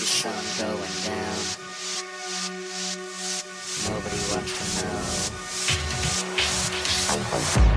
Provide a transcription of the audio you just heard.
The sun going down. Nobody wants to know.